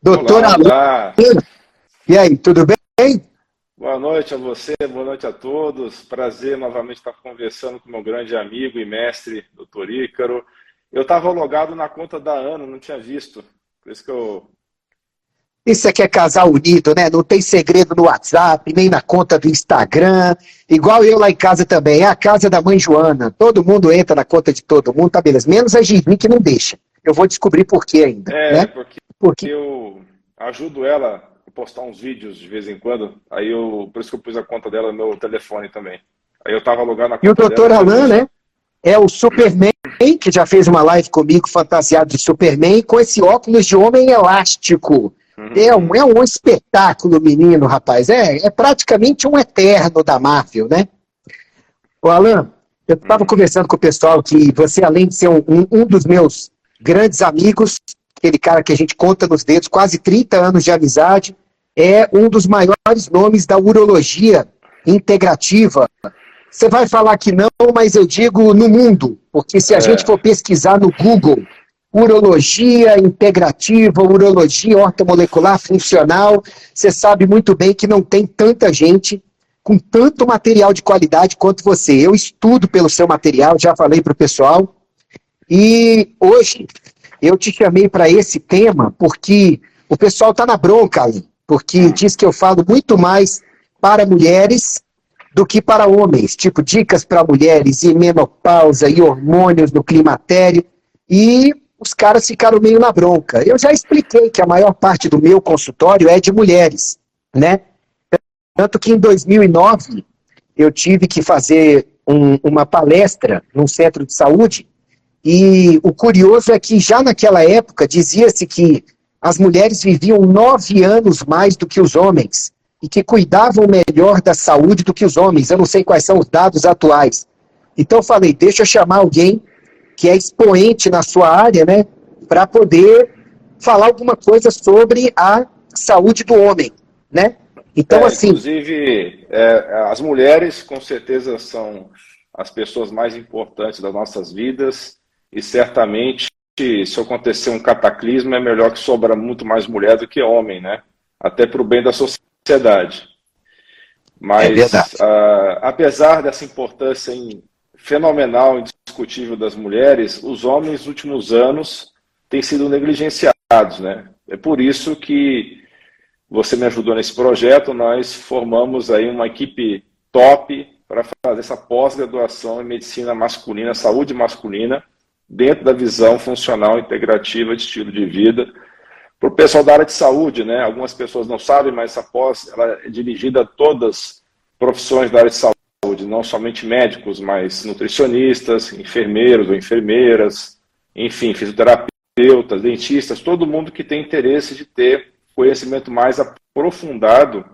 Doutor Alain. E aí, tudo bem? Boa noite a você, boa noite a todos. Prazer novamente estar conversando com meu grande amigo e mestre, doutor Ícaro. Eu estava logado na conta da Ana, não tinha visto. Por isso que eu. Isso aqui é casal unido, né? Não tem segredo no WhatsApp, nem na conta do Instagram. Igual eu lá em casa também. É a casa da mãe Joana. Todo mundo entra na conta de todo mundo, tá beleza. Menos a Givi que não deixa. Eu vou descobrir por quê ainda. É, né? porque, porque eu ajudo ela a postar uns vídeos de vez em quando. Aí eu. Por isso que eu pus a conta dela no meu telefone também. Aí eu tava logado na conta E o doutor dela, Alain, né? É o Superman, que já fez uma live comigo fantasiado de Superman, com esse óculos de homem elástico. Uhum. É um, é um espetáculo, menino, rapaz. É, é praticamente um eterno da Marvel, né? Ô, Alan, eu estava conversando com o pessoal que você, além de ser um, um, um dos meus grandes amigos, aquele cara que a gente conta nos dedos, quase 30 anos de amizade, é um dos maiores nomes da urologia integrativa. Você vai falar que não, mas eu digo no mundo, porque se a É. gente for pesquisar no Google, urologia integrativa, urologia ortomolecular funcional, você sabe muito bem que não tem tanta gente com tanto material de qualidade quanto você. Eu estudo pelo seu material, já falei para o pessoal, e hoje eu te chamei para esse tema porque o pessoal está na bronca ali, porque diz que eu falo muito mais para mulheres do que para homens, tipo dicas para mulheres e menopausa e hormônios no climatério, e os caras ficaram meio na bronca. Eu já expliquei que a maior parte do meu consultório é de mulheres, né? Tanto que em 2009 eu tive que fazer um- uma palestra num centro de saúde e o curioso é que já naquela época dizia-se que as mulheres viviam nove anos mais do que os homens e que cuidavam melhor da saúde do que os homens. Eu não sei quais são os dados atuais. Então eu falei, deixa eu chamar alguém que é expoente na sua área, né, para poder falar alguma coisa sobre a saúde do homem, né? Então É, assim, Inclusive, é, as mulheres com certeza são as pessoas mais importantes das nossas vidas e certamente se acontecer um cataclismo é melhor que sobra muito mais mulher do que homem, né? Até para o bem da sociedade. Mas É ah, apesar dessa importância em- fenomenal e indiscutível das mulheres, os homens nos últimos anos têm sido negligenciados, né? É por isso que você me ajudou nesse projeto, nós formamos aí uma equipe top para fazer essa pós-graduação em medicina masculina, saúde masculina, dentro da visão funcional integrativa de estilo de vida. Para o pessoal da área de saúde, né? Algumas pessoas não sabem, mas essa pós ela é dirigida a todas as profissões da área de saúde, não somente médicos, mas nutricionistas, enfermeiros ou enfermeiras, enfim, fisioterapeutas, dentistas, todo mundo que tem interesse de ter conhecimento mais aprofundado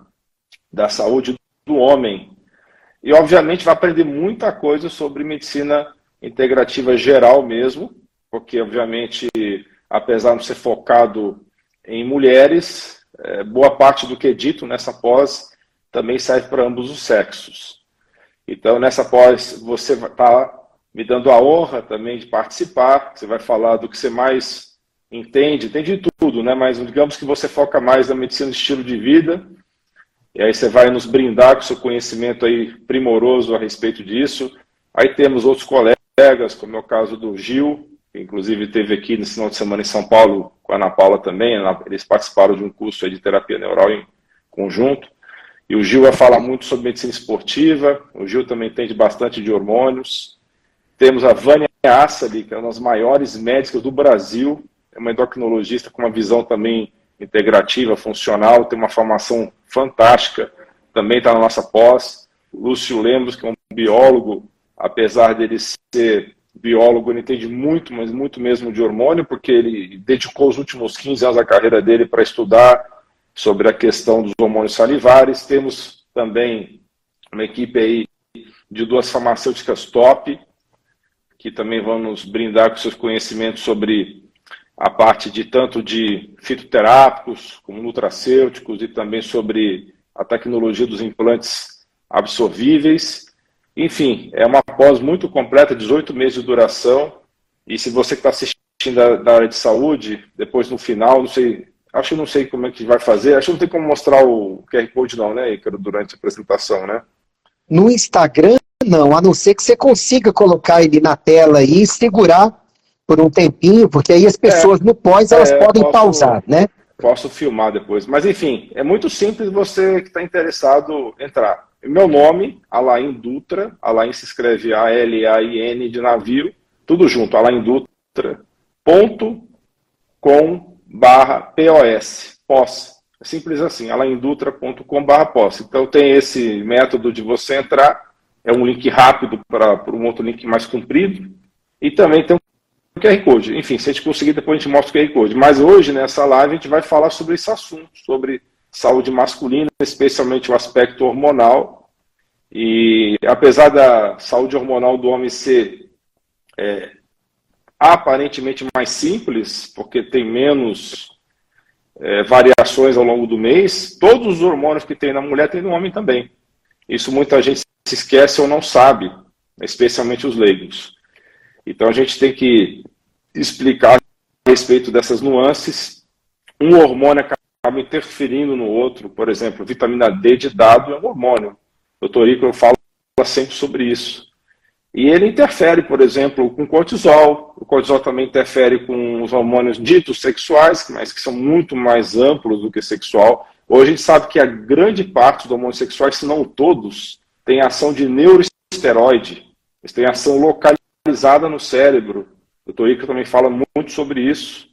da saúde do homem. E, obviamente, vai aprender muita coisa sobre medicina integrativa geral mesmo, porque, obviamente, apesar de não ser focado em mulheres, eh, boa parte do que é dito nessa pós também serve para ambos os sexos. Então, nessa pós, você está me dando a honra também de participar, você vai falar do que você mais entende, entende de tudo, né? Mas digamos que você foca mais na medicina de estilo de vida, e aí você vai nos brindar com seu conhecimento aí primoroso a respeito disso. Aí temos outros colegas, como é o caso do Gil, que inclusive teve aqui nesse final de semana em São Paulo com a Ana Paula também, eles participaram de um curso de terapia neural em conjunto. E o Gil vai falar muito sobre medicina esportiva, o Gil também entende bastante de hormônios. Temos a Vânia Assali, que é uma das maiores médicas do Brasil, é uma endocrinologista com uma visão também integrativa, funcional, tem uma formação fantástica, também está na nossa pós. Lúcio Lemos, que é um biólogo, apesar dele ser biólogo, ele entende muito, mas muito mesmo de hormônio, porque ele dedicou os últimos 15 anos da carreira dele para estudar sobre a questão dos hormônios salivares. Temos também uma equipe aí de duas farmacêuticas top, que também vão nos brindar com seus conhecimentos sobre a parte de tanto de fitoterápicos como nutracêuticos e também sobre a tecnologia dos implantes absorvíveis. Enfim, é uma pós muito completa, 18 meses de duração. E se você que está assistindo da, da, área de saúde, depois no final, não sei Acho que não sei como é que vai fazer. Acho que não tem como mostrar o QR Code, não, né, Ícaro, durante a apresentação, né? No Instagram, não, a não ser que você consiga colocar ele na tela e segurar por um tempinho, porque aí as pessoas é, no pós elas é, podem posso, pausar, né? Posso filmar depois. Mas enfim, é muito simples você que está interessado entrar. Meu nome, Alain Dutra, Alain se escreve A-L-A-I-N de navio, tudo junto, Alain Dutra, ponto com barra POS, pós. É simples assim, alaindutra.com barra pós. Então tem esse método de você entrar, é um link rápido para um outro link mais comprido, e também tem um QR Code. Enfim, se a gente conseguir, depois a gente mostra o QR Code. Mas hoje, nessa live, a gente vai falar sobre esse assunto, sobre saúde masculina, especialmente o aspecto hormonal. E apesar da saúde hormonal do homem ser é, aparentemente mais simples, porque tem menos é, variações ao longo do mês, todos os hormônios que tem na mulher tem no homem também. Isso muita gente se esquece ou não sabe, especialmente os leigos. Então a gente tem que explicar a respeito dessas nuances. Um hormônio acaba interferindo no outro, por exemplo, vitamina D de dado é um hormônio. O doutor Ico fala sempre sobre isso. E ele interfere, por exemplo, com cortisol. O cortisol também interfere com os hormônios ditos sexuais, mas que são muito mais amplos do que sexual. Hoje a gente sabe que a grande parte dos hormônios sexuais, se não todos, tem ação de neuroesteroide. Eles têm ação localizada no cérebro. O Dr. Ica também fala muito sobre isso.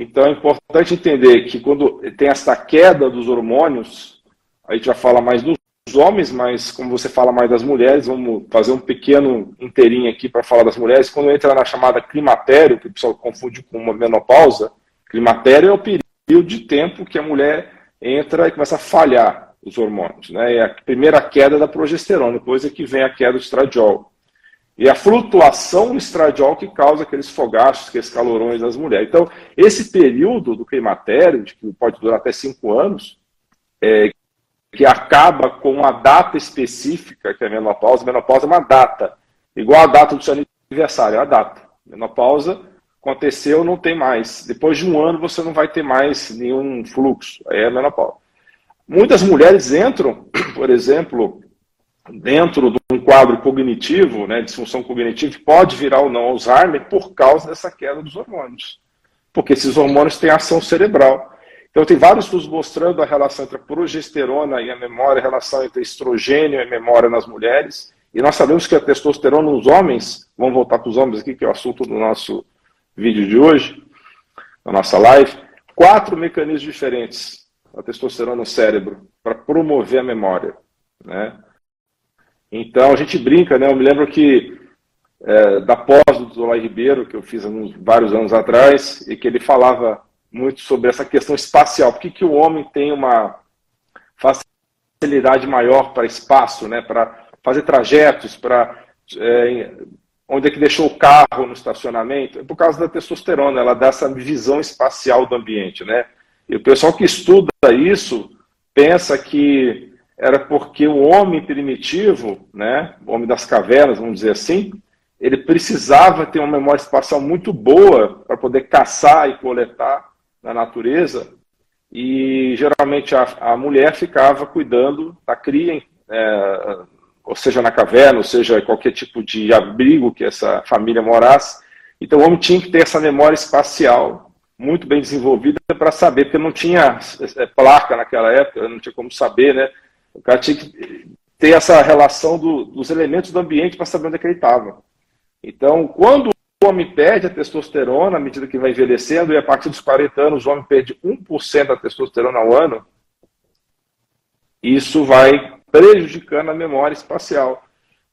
Então é importante entender que quando tem essa queda dos hormônios, a gente já fala mais dos homens, mas como você fala mais das mulheres, vamos fazer um pequeno inteirinho aqui para falar das mulheres. Quando entra na chamada climatério, que o pessoal confunde com uma menopausa, climatério é o período de tempo que a mulher entra e começa a falhar os hormônios. Né? É a primeira queda da progesterona, depois é que vem a queda do estradiol. E a flutuação do estradiol que causa aqueles fogachos, aqueles calorões das mulheres. Então, esse período do climatério, que pode durar até cinco anos, é, que acaba com uma data específica, que é a menopausa. A menopausa é uma data, igual a data do seu aniversário, é a data. Menopausa aconteceu, não tem mais. Depois de um ano você não vai ter mais nenhum fluxo. Aí é a menopausa. Muitas mulheres entram, por exemplo, dentro de um quadro cognitivo, né, disfunção cognitiva, pode virar ou não Alzheimer por causa dessa queda dos hormônios. Porque esses hormônios têm ação cerebral. Então, tem vários estudos mostrando a relação entre a progesterona e a memória, a relação entre estrogênio e memória nas mulheres. E nós sabemos que a testosterona nos homens, vamos voltar para os homens aqui, que é o assunto do nosso vídeo de hoje, da nossa live, quatro mecanismos diferentes a testosterona no cérebro para promover a memória. Né? Então, a gente brinca, né? Eu me lembro que é, da pós do Zola Ribeiro, que eu fiz uns, vários anos atrás, e que ele falava muito sobre essa questão espacial. Por que, que o homem tem uma facilidade maior para espaço, né? para fazer trajetos, para é, onde é que deixou o carro no estacionamento? É por causa da testosterona, ela dá essa visão espacial do ambiente. Né? E o pessoal que estuda isso pensa que era porque o homem primitivo, né, o homem das cavernas, vamos dizer assim, ele precisava ter uma memória espacial muito boa para poder caçar e coletar na natureza e geralmente a, a mulher ficava cuidando da cria, é, ou seja na caverna, ou seja qualquer tipo de abrigo que essa família morasse. Então o homem tinha que ter essa memória espacial muito bem desenvolvida para saber, porque não tinha é, placa naquela época, não tinha como saber, né? O cara tinha que ter essa relação do, dos elementos do ambiente para saber onde é que ele estava. Então, quando o homem perde a testosterona à medida que vai envelhecendo, e a partir dos 40 anos o homem perde 1% da testosterona ao ano, isso vai prejudicando a memória espacial.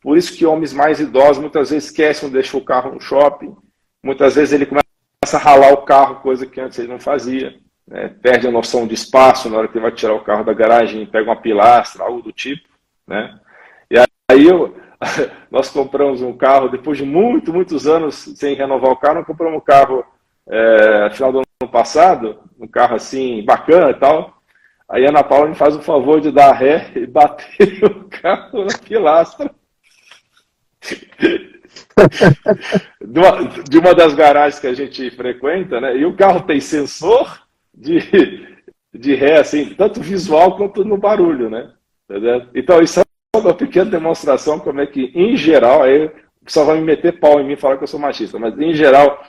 Por isso que homens mais idosos muitas vezes esquecem de deixar o carro no shopping, muitas vezes ele começa a ralar o carro, coisa que antes ele não fazia. Né? Perde a noção de espaço na hora que vai tirar o carro da garagem, pega uma pilastra, algo do tipo. Né? E aí eu, nós compramos um carro, depois de muito, muitos anos sem renovar o carro, nós compramos um carro é, final do ano passado, um carro assim, bacana e tal. Aí a Ana Paula me faz o favor de dar ré e bater o carro na pilastra. de, uma, de uma das garagens que a gente frequenta, né? E o carro tem sensor, de, de ré, assim, tanto visual quanto no barulho, né? Então, isso é uma pequena demonstração como é que, em geral, aí o pessoal vai me meter pau em mim e falar que eu sou machista, mas, em geral,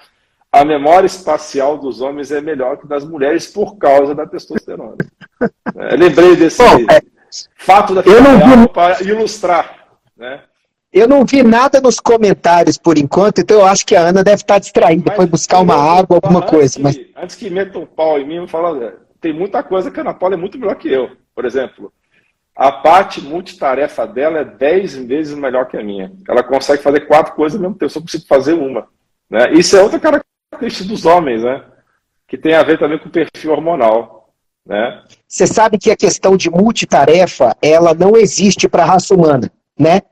a memória espacial dos homens é melhor que das mulheres por causa da testosterona. É, lembrei desse Bom, é, fato da eu não vi... para ilustrar, né? Eu não vi nada nos comentários por enquanto, então eu acho que a Ana deve estar distraída, mas, foi buscar uma água, alguma coisa. Que, mas... Antes que metam pau em mim, eu falo, tem muita coisa que a Ana Paula é muito melhor que eu. Por exemplo, a parte multitarefa dela é 10 vezes melhor que a minha. Ela consegue fazer quatro coisas ao mesmo tempo, eu só preciso fazer uma. Né? Isso é outra característica dos homens, né? que tem a ver também com o perfil hormonal. Né? Você sabe que a questão de multitarefa, ela não existe para a raça humana. Né?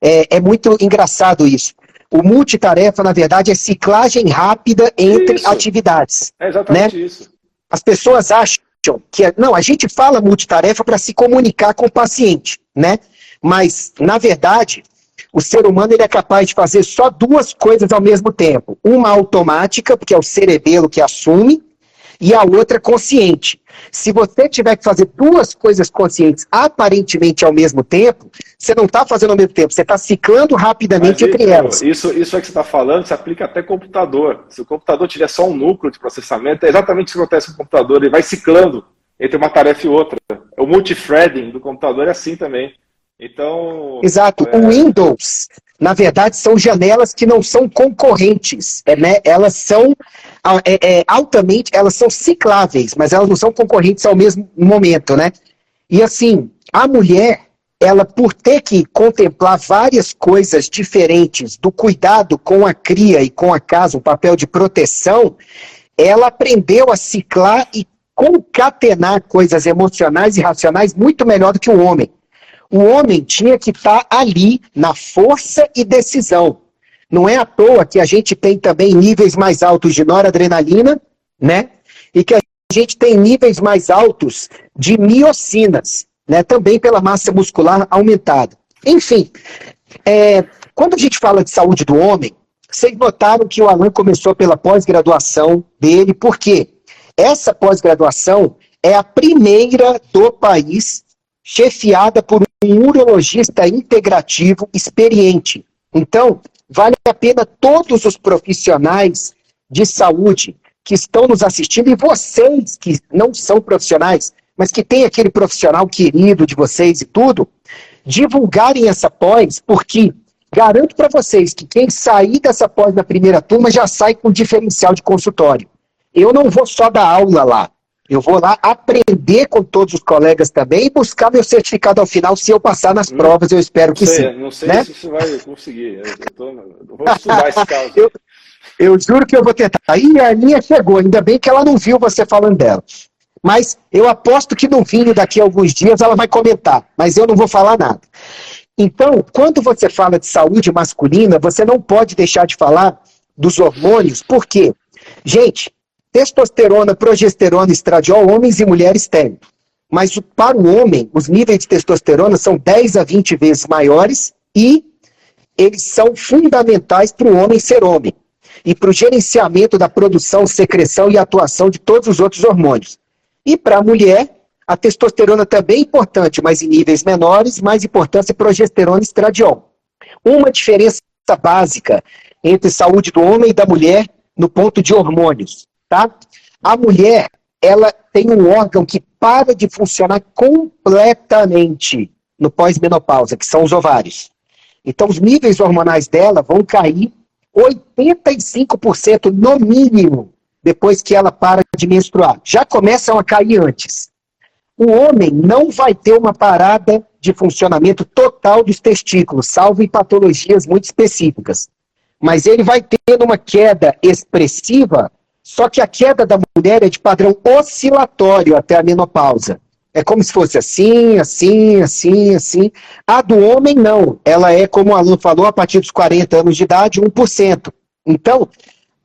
É, é muito engraçado isso. O multitarefa, na verdade, é ciclagem rápida entre isso. atividades. É exatamente né? isso. As pessoas acham que, é, não, a gente fala multitarefa para se comunicar com o paciente, né? Mas, na verdade, o ser humano ele é capaz de fazer só duas coisas ao mesmo tempo. Uma automática, porque é o cerebelo que assume, e a outra consciente. Se você tiver que fazer duas coisas conscientes aparentemente ao mesmo tempo, você não está fazendo ao mesmo tempo, você está ciclando rapidamente Mas, entre isso, elas. Isso, isso é que você está falando, se aplica até computador. Se o computador tiver só um núcleo de processamento, é exatamente o que acontece com o computador, ele vai ciclando entre uma tarefa e outra. O multithreading do computador é assim também. Então. Exato. É... O Windows, na verdade, são janelas que não são concorrentes. É, né? Elas são é, é, altamente, elas são cicláveis, mas elas não são concorrentes ao mesmo momento, né? E assim, a mulher, ela por ter que contemplar várias coisas diferentes do cuidado com a cria e com a casa, um papel de proteção, ela aprendeu a ciclar e concatenar coisas emocionais e racionais muito melhor do que o homem. O homem tinha que estar tá ali na força e decisão. Não é à toa que a gente tem também níveis mais altos de noradrenalina, né? E que a gente tem níveis mais altos de miocinas, né? Também pela massa muscular aumentada. Enfim, é, quando a gente fala de saúde do homem, vocês notaram que o Alan começou pela pós-graduação dele, por quê? Essa pós-graduação é a primeira do país chefiada por um urologista integrativo experiente. Então, vale a pena todos os profissionais de saúde que estão nos assistindo e vocês que não são profissionais, mas que tem aquele profissional querido de vocês e tudo, divulgarem essa pós, porque garanto para vocês que quem sair dessa pós na primeira turma já sai com diferencial de consultório. Eu não vou só dar aula lá. Eu vou lá aprender com todos os colegas também e buscar meu certificado ao final, se eu passar nas não, provas, eu espero que sei, sim. Não sei né? se você vai conseguir. Eu, tô, eu vou estudar esse caso. eu, eu juro que eu vou tentar. Aí a minha chegou, ainda bem que ela não viu você falando dela. Mas eu aposto que no vinho daqui a alguns dias ela vai comentar, mas eu não vou falar nada. Então, quando você fala de saúde masculina, você não pode deixar de falar dos hormônios, por quê? Gente, testosterona, progesterona, estradiol, homens e mulheres têm. Mas para o homem, os níveis de testosterona são 10 a 20 vezes maiores e eles são fundamentais para o homem ser homem e para o gerenciamento da produção, secreção e atuação de todos os outros hormônios. E para a mulher, a testosterona também é importante, mas em níveis menores, mais importância é progesterona e estradiol. Uma diferença básica entre saúde do homem e da mulher no ponto de hormônios tá? A mulher, ela tem um órgão que para de funcionar completamente no pós-menopausa, que são os ovários. Então, os níveis hormonais dela vão cair 85% no mínimo depois que ela para de menstruar. Já começam a cair antes. O homem não vai ter uma parada de funcionamento total dos testículos, salvo em patologias muito específicas. Mas ele vai ter uma queda expressiva só que a queda da mulher é de padrão oscilatório até a menopausa. É como se fosse assim, assim, assim, assim. A do homem, não. Ela é, como o aluno falou, a partir dos 40 anos de idade, 1%. Então,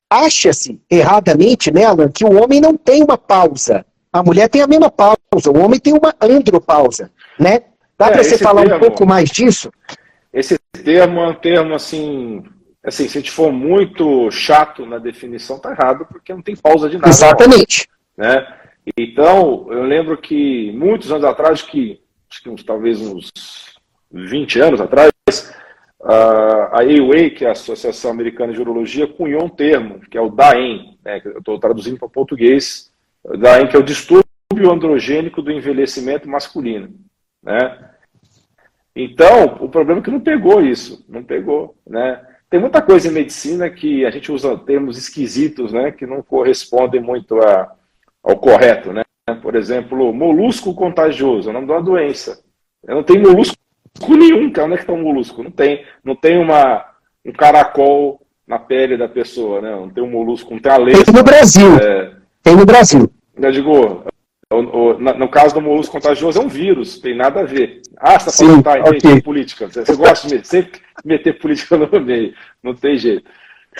acha-se erradamente, né, Alan, que o homem não tem uma pausa. A mulher tem a mesma pausa, o homem tem uma andropausa, né? Dá é, para você falar termo, um pouco mais disso? Esse termo é um termo, assim, assim, se a gente for muito chato na definição, tá errado, porque não tem pausa de nada. Exatamente. Né? Então, eu lembro que muitos anos atrás, que acho que uns, talvez uns 20 anos atrás, a AWA, que é a Associação Americana de Urologia, cunhou um termo, que é o DAEM, né, que eu estou traduzindo para português, DAEM, que é o distúrbio androgênico do envelhecimento masculino. Né? Então, o problema é que não pegou isso, não pegou. Né? Tem muita coisa em medicina que a gente usa termos esquisitos, né, que não correspondem muito a, ao correto. Né? Por exemplo, molusco contagioso, é o nome de uma doença. Não tem molusco nenhum, cara. Onde é que está um molusco? Não tem. Não tem uma, um caracol na pele da pessoa, né? Não tem um molusco, não tem a lesma. Tem no Brasil. É... Tem no Brasil. Eu digo, no caso do molusco contagioso é um vírus, tem nada a ver. Ah, você está falando, tá, okay. política. Você gosta de sempre meter política no meio, não tem jeito.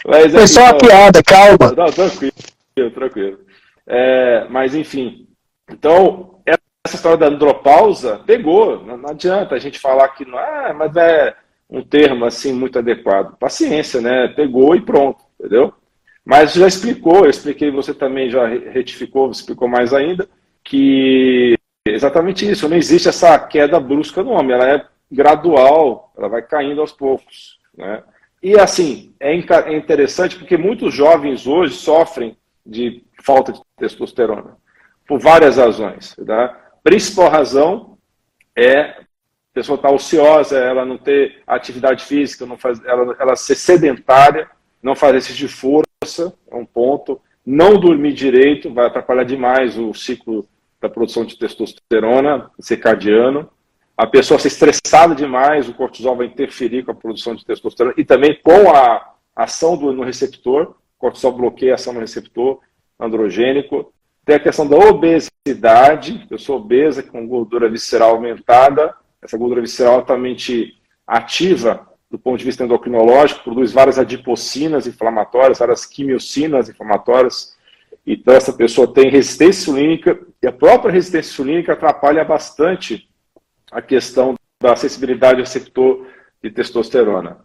Mas, Foi só uma piada, calma. Não, tranquilo, tranquilo. É, mas enfim, então essa história da andropausa pegou. Não, não, adianta a gente falar que não é, mas é um termo assim muito adequado. Paciência, né? Pegou e pronto, entendeu? Mas já explicou, eu expliquei, você também já retificou, explicou mais ainda, que exatamente isso, não existe essa queda brusca no homem, ela é gradual, ela vai caindo aos poucos. Né? E assim, é, é interessante porque muitos jovens hoje sofrem de falta de testosterona, por várias razões. Tá? principal razão é a pessoa estar tá ociosa, ela não ter atividade física, não faz, ela, ela ser sedentária, não fazer exercício de força, é um ponto. Não dormir direito, vai atrapalhar demais o ciclo da produção de testosterona circadiano. A pessoa ser estressada demais, o cortisol vai interferir com a produção de testosterona e também com a ação do, no receptor. O cortisol bloqueia a ação no receptor androgênico. Tem a questão da obesidade, eu sou obesa com gordura visceral aumentada, essa gordura visceral altamente ativa do ponto de vista endocrinológico, produz várias adipocinas inflamatórias, várias quimiocinas inflamatórias, então essa pessoa tem resistência insulínica, e a própria resistência insulínica atrapalha bastante a questão da sensibilidade ao receptor de testosterona.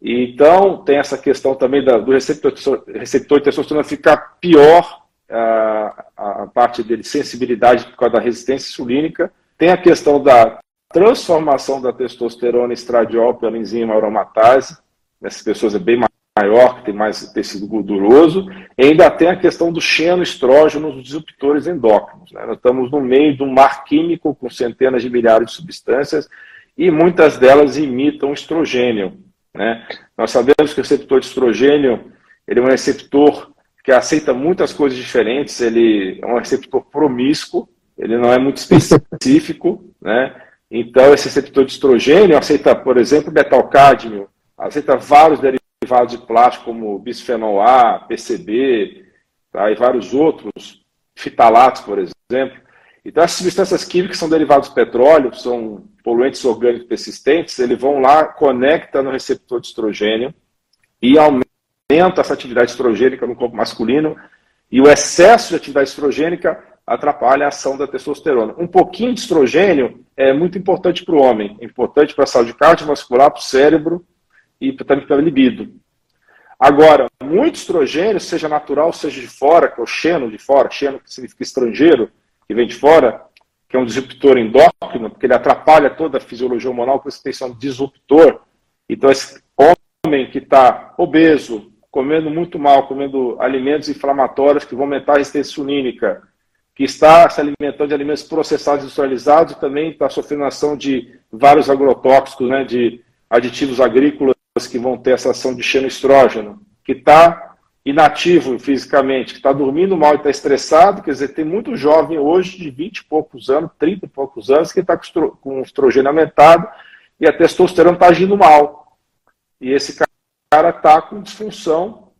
Então, tem essa questão também da, do receptor, receptor de testosterona ficar pior a, a parte dele, sensibilidade por causa da resistência insulínica. Tem a questão da transformação da testosterona estradiol pela enzima aromatase. Nessas pessoas é bem maior, que tem mais tecido gorduroso. E ainda tem a questão do xenoestrógeno nos disruptores endócrinos. Né? Nós estamos no meio de um mar químico com centenas de milhares de substâncias e muitas delas imitam estrogênio. Né? Nós sabemos que o receptor de estrogênio ele é um receptor que aceita muitas coisas diferentes, ele é um receptor promíscuo, ele não é muito específico, né? Então, esse receptor de estrogênio aceita, por exemplo, metalcádmio, aceita vários derivados de plástico, como bisfenol A, PCB, tá? e vários outros, fitalatos, por exemplo. Então, essas substâncias químicas são derivados do petróleo, são poluentes orgânicos persistentes, eles vão lá, conecta no receptor de estrogênio e aumenta essa atividade estrogênica no corpo masculino e o excesso de atividade estrogênica atrapalha a ação da testosterona. Um pouquinho de estrogênio é muito importante para o homem, é importante para a saúde cardiovascular, para o cérebro e também para a libido. Agora, muito estrogênio, seja natural, seja de fora, que é o xeno de fora, xeno que significa estrangeiro, que vem de fora, que é um disruptor endócrino, porque ele atrapalha toda a fisiologia hormonal, por isso tem um disruptor. Então, esse homem que está obeso, comendo muito mal, comendo alimentos inflamatórios que vão aumentar a resistência que está se alimentando de alimentos processados e industrializados, também está sofrendo ação de vários agrotóxicos, né, de aditivos agrícolas que vão ter essa ação de xenoestrógeno, que está inativo fisicamente, que está dormindo mal e está estressado, quer dizer, tem muito jovem hoje de 20 e poucos anos, 30 e poucos anos, que está com estrogênio aumentado e a testosterona está agindo mal. E esse cara está com disfunção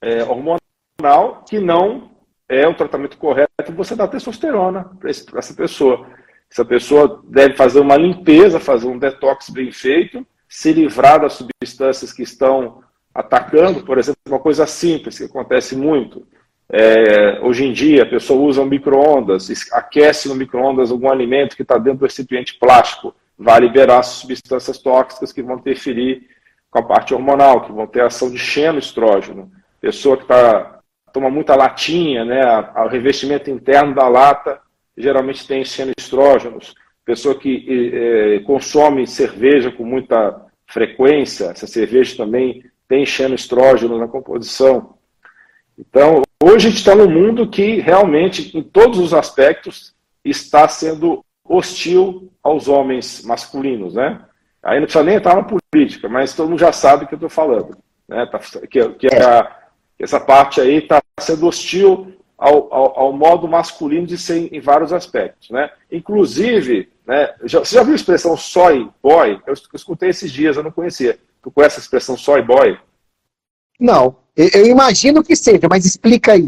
é, hormonal que não é o tratamento correto você dá testosterona para essa pessoa. Essa pessoa deve fazer uma limpeza, fazer um detox bem feito, se livrar das substâncias que estão atacando, por exemplo, uma coisa simples que acontece muito. É, hoje em dia, a pessoa usa um micro-ondas, aquece no micro-ondas algum alimento que está dentro do recipiente plástico, vai liberar substâncias tóxicas que vão interferir com a parte hormonal, que vão ter ação de xenoestrógeno. Pessoa que está toma muita latinha, né? O revestimento interno da lata geralmente tem xenoestrógenos. Pessoa que é, consome cerveja com muita frequência, essa cerveja também tem xenoestrógeno na composição. Então, hoje a gente está num mundo que realmente, em todos os aspectos, está sendo hostil aos homens masculinos, né? Aí não precisa nem entrar na política, mas todo mundo já sabe o que eu estou falando. Né? Tá, que, que, a, que, essa parte aí está sendo hostil ao, ao, ao, modo masculino de ser em, vários aspectos. Né? Inclusive, né, já, você já viu a expressão soy boy? Eu, eu escutei esses dias, eu não conhecia. Tu conhece a expressão soy boy? Não, eu, eu imagino que seja, mas explica aí.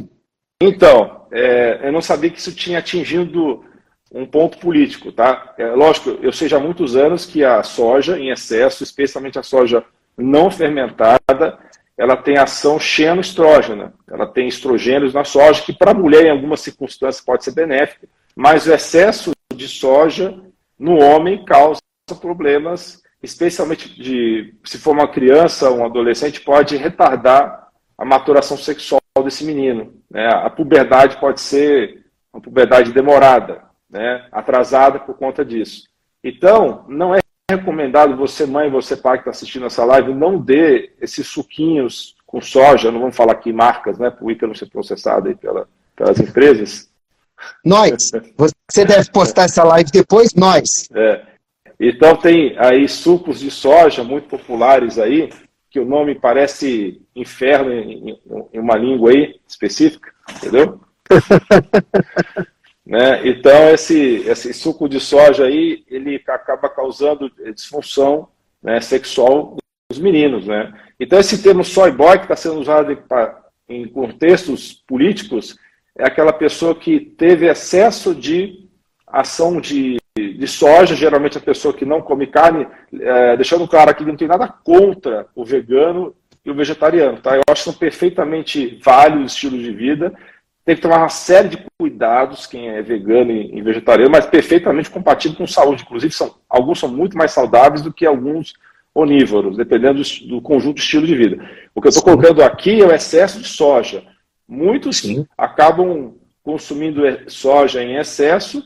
Então, é, eu não sabia que isso tinha atingido um ponto político, tá? É, lógico, eu sei já há muitos anos que a soja em excesso, especialmente a soja não fermentada, ela tem ação xenoestrógena. Ela tem estrogênios na soja, que para a mulher, em algumas circunstâncias, pode ser benéfico, mas o excesso de soja no homem causa problemas, especialmente de, se for uma criança um adolescente, pode retardar a maturação sexual desse menino. Né? A puberdade pode ser uma puberdade demorada né, atrasada por conta disso. Então, não é recomendado você, mãe, você, pai que está assistindo essa live, não dê esses suquinhos com soja, não vamos falar aqui marcas, né, para o Ica não ser processado aí pela, pelas empresas. Nós, você deve postar essa live depois, nós. É. Então tem aí sucos de soja muito populares aí, que o nome parece inferno em, em uma língua aí específica, entendeu? Né? Então, esse, esse suco de soja aí, ele acaba causando disfunção né, sexual dos meninos. Né? Então, esse termo soy boy, que está sendo usado em, em contextos políticos, é aquela pessoa que teve excesso de ação de, de soja, geralmente a pessoa que não come carne, é, deixando claro aqui que não tem nada contra o vegano e o vegetariano. Tá? Eu acho que são perfeitamente válidos estilos de vida, tem que tomar uma série de cuidados, quem é vegano e vegetariano, mas perfeitamente compatível com saúde. Inclusive, são, alguns são muito mais saudáveis do que alguns onívoros, dependendo do, do conjunto de estilo de vida. O que eu estou colocando aqui é o excesso de soja. Muitos Sim. acabam consumindo soja em excesso,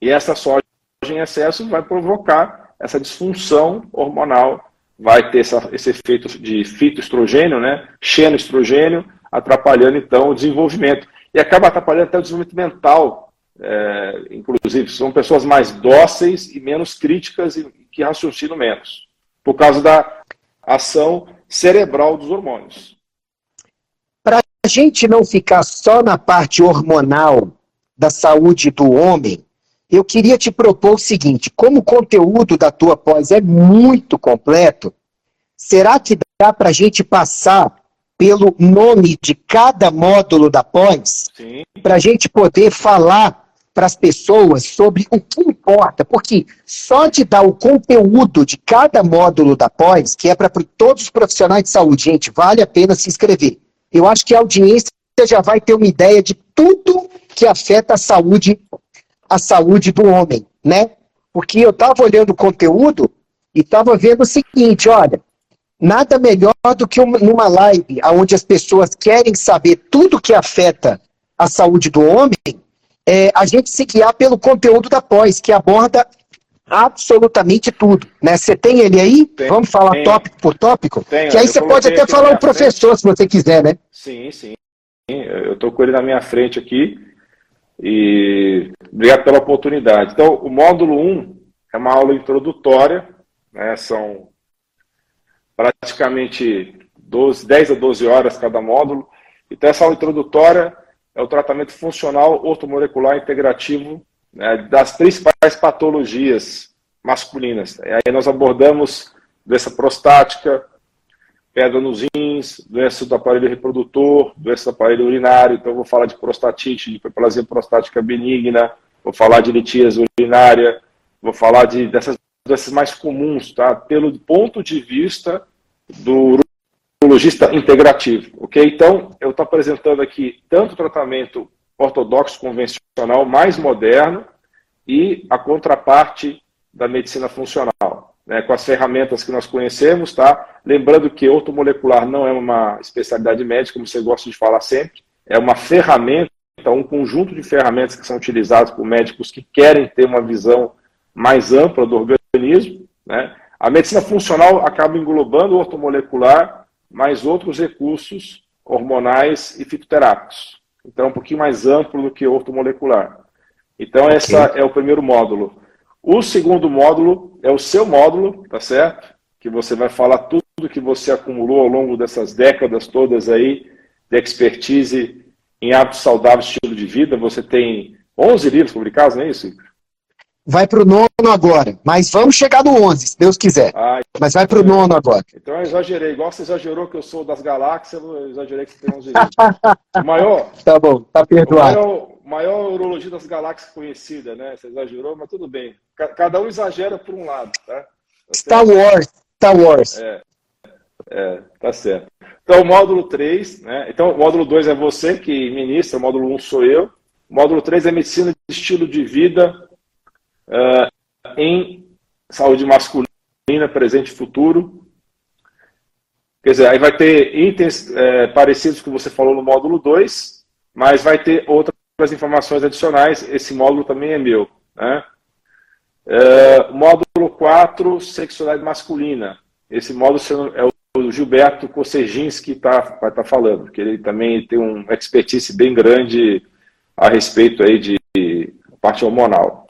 e essa soja em excesso vai provocar essa disfunção hormonal, vai ter essa, esse efeito de fitoestrogênio, né, xenoestrogênio, atrapalhando então o desenvolvimento e acaba atrapalhando até o desenvolvimento mental. É, inclusive, são pessoas mais dóceis e menos críticas e que raciocinam menos, por causa da ação cerebral dos hormônios. Para a gente não ficar só na parte hormonal da saúde do homem, eu queria te propor o seguinte: como o conteúdo da tua pós é muito completo, será que dá para a gente passar pelo nome de cada módulo da pós, para a gente poder falar para as pessoas sobre o que importa, porque só de dar o conteúdo de cada módulo da pós, que é para todos os profissionais de saúde, gente, vale a pena se inscrever. Eu acho que a audiência já vai ter uma ideia de tudo que afeta a saúde, a saúde do homem, né? Porque eu estava olhando o conteúdo e estava vendo o seguinte, olha, Nada melhor do que uma, numa live onde as pessoas querem saber tudo que afeta a saúde do homem, é, a gente se guiar pelo conteúdo da pós, que aborda absolutamente tudo. Né? Você tem ele aí? Tem, Vamos falar tem, tópico por tópico? Tem, que aí você pode até falar o professor, frente. se você quiser, né? Sim, sim. Eu estou com ele na minha frente aqui. E obrigado pela oportunidade. Então, o módulo 1 é uma aula introdutória, né? são praticamente 12, 10 a 12 horas cada módulo. Então, essa aula introdutória é o tratamento funcional ortomolecular integrativo né, das principais patologias masculinas. E aí nós abordamos doença prostática, pedra nos rins, doença do aparelho reprodutor, doença do aparelho urinário. Então, vou falar de prostatite, de hiperplasia prostática benigna, vou falar de litíase urinária, vou falar de, dessas doenças mais comuns, tá? Pelo ponto de vista do urologista integrativo, ok? Então, eu estou apresentando aqui tanto o tratamento ortodoxo convencional mais moderno e a contraparte da medicina funcional, né, com as ferramentas que nós conhecemos, tá? Lembrando que ortomolecular não é uma especialidade médica, como você gosta de falar sempre, é uma ferramenta, um conjunto de ferramentas que são utilizadas por médicos que querem ter uma visão mais ampla do organismo. Né? A medicina funcional acaba englobando o ortomolecular, mais outros recursos hormonais e fitoterápicos. Então, é um pouquinho mais amplo do que ortomolecular. Então, okay. esse é o primeiro módulo. O segundo módulo é o seu módulo, tá certo? Que você vai falar tudo que você acumulou ao longo dessas décadas todas aí de expertise em hábitos saudáveis, estilo de vida. Você tem 11 livros publicados, não é isso? Vai para o nono agora, mas vamos chegar no 11, se Deus quiser. Ah, mas vai para o nono agora. Então eu exagerei, igual você exagerou que eu sou das galáxias, eu exagerei que você tem 11 livros. o maior... Tá bom, tá perdoado. O maior, maior urologia das galáxias conhecida, né? Você exagerou, mas tudo bem. Cada um exagera por um lado, tá? tá Star Wars, Star Wars. É, é, tá certo. Então, o módulo 3, né? Então, o módulo 2 é você que ministra, o módulo 1 um sou eu. Módulo 3 é medicina de estilo de vida uh, em saúde masculina, presente e futuro. Quer dizer, aí vai ter itens é, parecidos que você falou no módulo 2, mas vai ter outras informações adicionais. Esse módulo também é meu. Né? Uh, módulo 4, sexualidade masculina. Esse módulo é o Gilberto Koseginski tá, vai estar tá falando, que ele também tem um expertise bem grande a respeito aí de parte hormonal.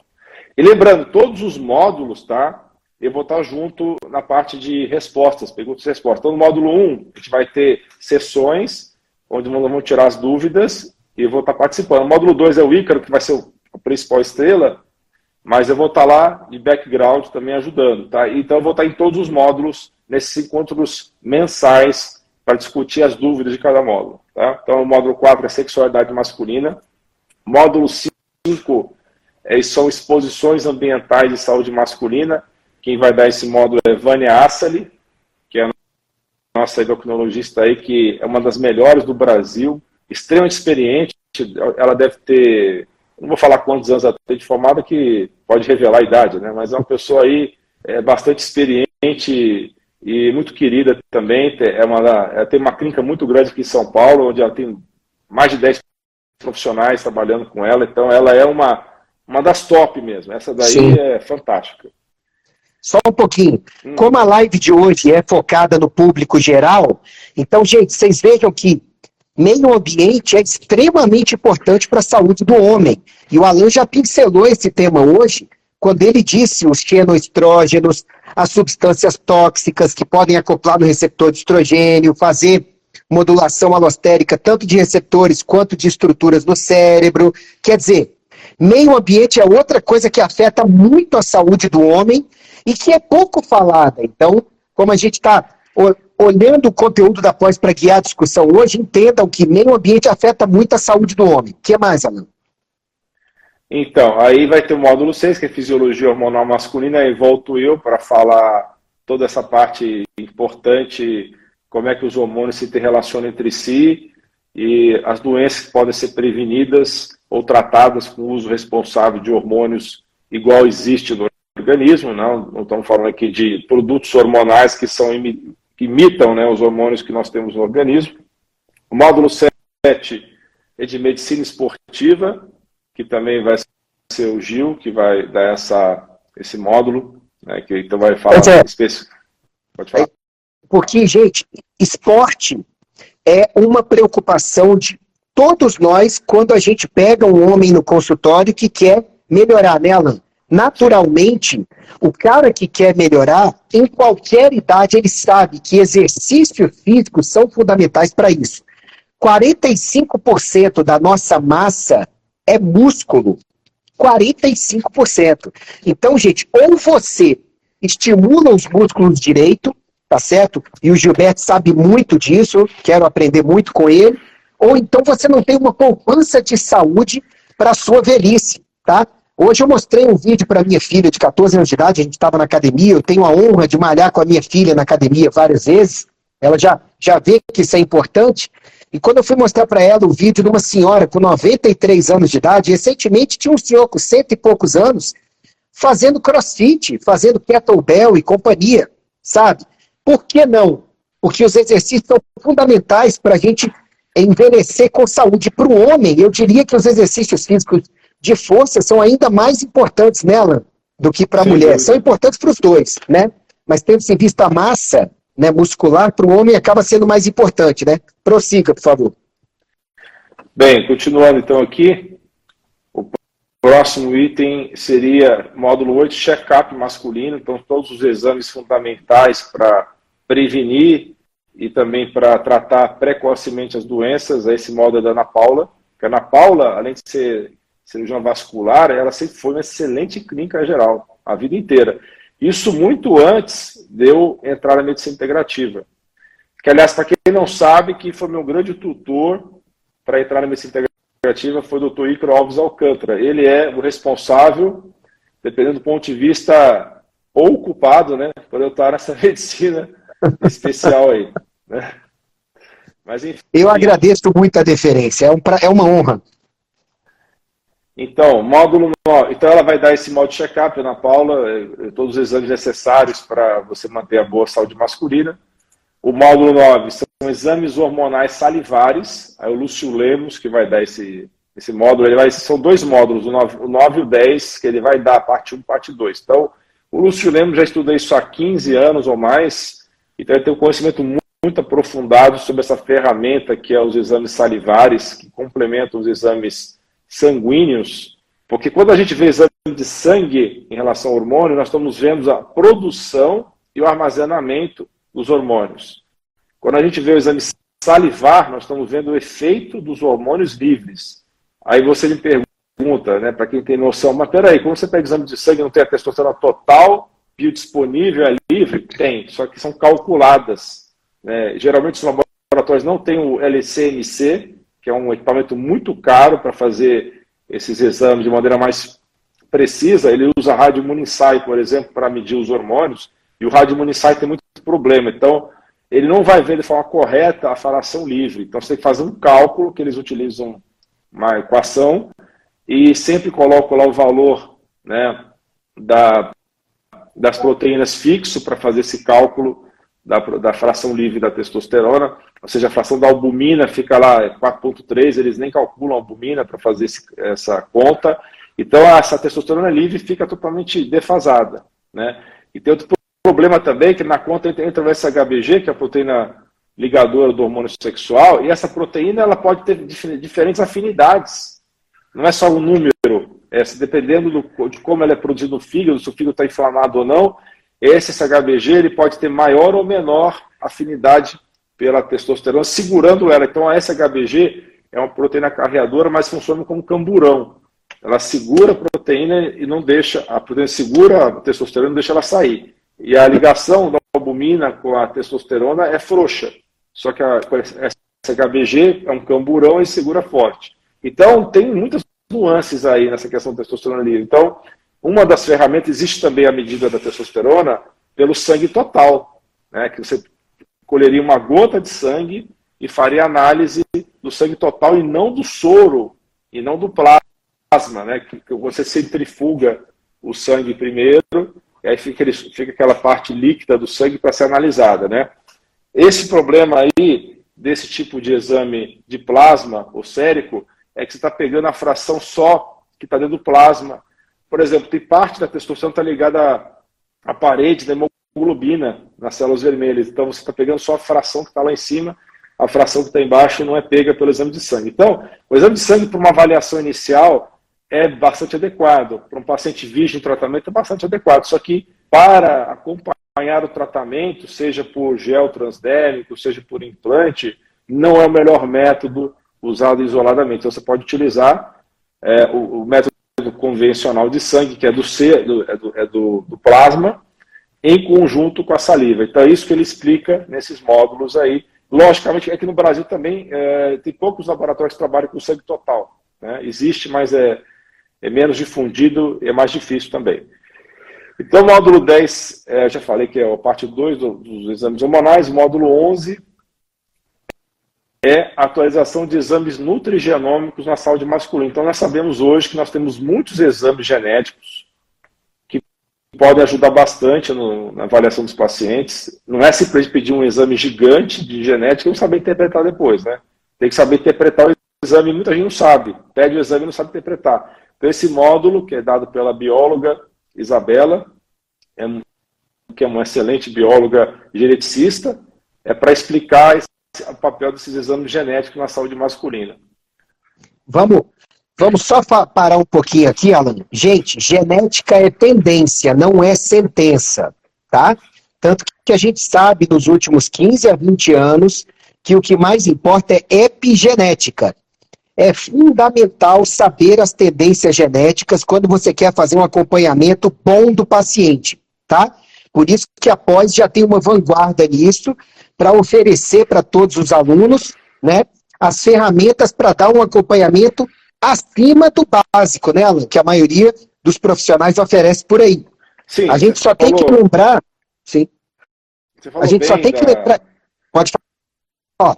E lembrando, todos os módulos, tá? Eu vou estar junto na parte de respostas, perguntas e respostas. Então, no módulo 1, a gente vai ter sessões, onde nós vamos tirar as dúvidas, e eu vou estar participando. O módulo 2 é o Ícaro, que vai ser a principal estrela, mas eu vou estar lá de background também ajudando, tá? Então, eu vou estar em todos os módulos, nesses encontros mensais, para discutir as dúvidas de cada módulo, tá? Então, o módulo 4 é sexualidade masculina. Módulo 5 é, são exposições ambientais de saúde masculina. Quem vai dar esse módulo é Vânia Assali, que é a nossa endocrinologista aí, que é uma das melhores do Brasil, extremamente experiente. Ela deve ter, não vou falar quantos anos ela tem de formada, que pode revelar a idade, né? Mas é uma pessoa aí é, bastante experiente e muito querida também. É uma, ela tem uma clínica muito grande aqui em São Paulo, onde ela tem mais de 10 profissionais trabalhando com ela. Então, ela é uma uma das top mesmo. Essa daí Sim. é fantástica. Só um pouquinho. Hum. Como a live de hoje é focada no público geral, então, gente, vocês vejam que meio ambiente é extremamente importante para a saúde do homem. E o Alan já pincelou esse tema hoje, quando ele disse os xenoestrógenos, as substâncias tóxicas que podem acoplar no receptor de estrogênio, fazer modulação alostérica tanto de receptores quanto de estruturas no cérebro. Quer dizer, Meio ambiente é outra coisa que afeta muito a saúde do homem e que é pouco falada. Então, como a gente está olhando o conteúdo da pós para guiar a discussão hoje, entendam que meio ambiente afeta muito a saúde do homem. O que mais, Alan? Então, aí vai ter o módulo 6, que é fisiologia hormonal masculina, e volto eu para falar toda essa parte importante, como é que os hormônios se relacionam entre si e as doenças que podem ser prevenidas ou tratadas com uso responsável de hormônios igual existe no organismo, não, não estamos falando aqui de produtos hormonais que são que imitam né, os hormônios que nós temos no organismo. O módulo 7 é de medicina esportiva, que também vai ser o Gil, que vai dar essa, esse módulo, né, que então vai falar é, específico. Pode falar. Porque, gente, esporte é uma preocupação de todos nós, quando a gente pega um homem no consultório que quer melhorar, né, Alan? Naturalmente, o cara que quer melhorar, em qualquer idade, ele sabe que exercícios físicos são fundamentais para isso. 45% da nossa massa é músculo. 45%. Então, gente, ou você estimula os músculos direito, tá certo? E o Gilberto sabe muito disso, quero aprender muito com ele ou então você não tem uma poupança de saúde para a sua velhice, tá? Hoje eu mostrei um vídeo para minha filha de 14 anos de idade, a gente estava na academia, eu tenho a honra de malhar com a minha filha na academia várias vezes, ela já, já vê que isso é importante, e quando eu fui mostrar para ela o vídeo de uma senhora com 93 anos de idade, recentemente tinha um senhor com cento e poucos anos, fazendo crossfit, fazendo kettlebell e companhia, sabe? Por que não? Porque os exercícios são fundamentais para a gente envelhecer com saúde. Para o homem, eu diria que os exercícios físicos de força são ainda mais importantes nela do que para a mulher. São importantes para os dois, né? Mas tendo-se em vista a massa né, muscular, para o homem acaba sendo mais importante, né? Prossiga, por favor. Bem, continuando então aqui, o próximo item seria módulo 8, check-up masculino, então todos os exames fundamentais para prevenir e também para tratar precocemente as doenças, esse módulo é da Ana Paula, que a Ana Paula, além de ser cirurgião vascular, ela sempre foi uma excelente clínica geral, a vida inteira. Isso muito antes de eu entrar na medicina integrativa. Que, aliás, para quem não sabe, que foi meu grande tutor para entrar na medicina integrativa foi o Dr. Icaro Alves Alcântara. Ele é o responsável, dependendo do ponto de vista, ou ocupado, né, por eu estar nessa medicina especial aí. Né? Mas, enfim, eu agradeço muito a deferência, é, um pra... é uma honra. Então, módulo 9. Então, ela vai dar esse modo check-up, Ana Paula, eh, todos os exames necessários para você manter a boa saúde masculina. O módulo 9 são exames hormonais salivares. Aí o Lúcio Lemos, que vai dar esse, esse módulo, ele vai, são dois módulos, o 9, o 9 e o 10, que ele vai dar parte 1 parte 2. Então, o Lúcio Lemos já estuda isso há 15 anos ou mais, então ele tem um conhecimento muito, muito aprofundado sobre essa ferramenta que é os exames salivares, que complementam os exames sanguíneos, porque quando a gente vê exame de sangue em relação ao hormônio, nós estamos vendo a produção e o armazenamento dos hormônios. Quando a gente vê o exame salivar, nós estamos vendo o efeito dos hormônios livres. Aí você me pergunta, né, para quem tem noção, mas peraí, como você pega exame de sangue não tem a testosterona total, biodisponível, é livre? Tem, só que são calculadas. Né? Geralmente os laboratórios não têm o LCMC, que é um equipamento muito caro para fazer esses exames de maneira mais precisa. Ele usa rádio Munisai, por exemplo, para medir os hormônios, e o rádio Munisai tem muito problema. Então, ele não vai ver de forma correta a fração livre. Então, você tem que fazer um cálculo que eles utilizam uma equação e sempre colocam lá o valor né, da, das proteínas fixo para fazer esse cálculo da, da fração livre da testosterona ou seja, a fração da albumina fica lá 4,3, eles nem calculam a albumina para fazer esse, essa conta. Então, essa testosterona livre fica totalmente defasada. Né? E tem outro problema também, que na conta entra o SHBG, que é a proteína ligadora do hormônio sexual, e essa proteína ela pode ter diferentes afinidades. Não é só um número, é, dependendo do, de como ela é produzida no fígado, se o fígado está inflamado ou não, esse SHBG ele pode ter maior ou menor afinidade pela testosterona, segurando ela. Então a SHBG é uma proteína carreadora, mas funciona como camburão. Ela segura a proteína e não deixa, a proteína segura a testosterona e não deixa ela sair. E a ligação da albumina com a testosterona é frouxa. Só que a SHBG é um camburão e segura forte. Então tem muitas nuances aí nessa questão da testosterona livre. Então, uma das ferramentas, existe também a medida da testosterona pelo sangue total, né, que você colheria uma gota de sangue e faria análise do sangue total e não do soro, e não do plasma, né? Que, você centrifuga o sangue primeiro, e aí fica, fica aquela parte líquida do sangue para ser analisada, né? Esse problema aí, desse tipo de exame de plasma ou sérico, é que você está pegando a fração só que está dentro do plasma. Por exemplo, tem parte da testosterona está ligada à, parede da hemoglobina nas células vermelhas. Então você está pegando só a fração que está lá em cima, a fração que está embaixo não é pega pelo exame de sangue. Então, o exame de sangue para uma avaliação inicial é bastante adequado. Para um paciente virgem em tratamento é bastante adequado. Só que para acompanhar o tratamento, seja por gel transdérmico, seja por implante, não é o melhor método usado isoladamente. Então você pode utilizar é, o, o, método convencional de sangue, que é do, C, do, é, do, é do, do plasma, em conjunto com a saliva. Então é isso que ele explica nesses módulos aí. Logicamente, aqui no Brasil também é, tem poucos laboratórios que trabalham com sangue total. Né? Existe, mas é, é menos difundido e é mais difícil também. Então, módulo 10, é, já falei que é a parte 2 do, dos exames hormonais. Módulo 11 é a atualização de exames nutrigenômicos na saúde masculina. Então, nós sabemos hoje que nós temos muitos exames genéticos pode ajudar bastante no, na avaliação dos pacientes. Não é simplesmente pedir um exame gigante de genética e não saber interpretar depois, né? tem que saber interpretar o exame, muita gente não sabe, pede o exame e não sabe interpretar. Então, esse módulo, que é dado pela bióloga Isabela, é, que é uma excelente bióloga geneticista, é para explicar o papel desses exames genéticos na saúde masculina. Vamos, vamos só parar um pouquinho aqui, Alan. Gente, genética é tendência, não é sentença, tá? Tanto que a gente sabe nos últimos 15 a 20 anos que o que mais importa é epigenética. É fundamental saber as tendências genéticas quando você quer fazer um acompanhamento bom do paciente, tá? Por isso que a pós já tem uma vanguarda nisso, para oferecer para todos os alunos, né, as ferramentas para dar um acompanhamento acima do básico, né, Alan? Que a maioria dos profissionais oferece por aí. Sim, a gente só tem falou... que lembrar. Sim. A gente só tem da... que lembrar. Pode falar.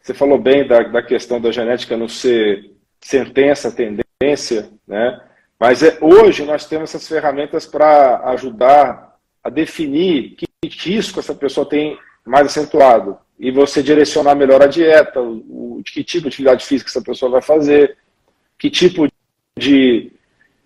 Você falou bem da, da questão da genética não ser sentença, tendência, né? Mas é, hoje nós temos essas ferramentas para ajudar a definir que risco essa pessoa tem mais acentuado e você direcionar melhor a dieta, o, que tipo de atividade física essa pessoa vai fazer, que tipo de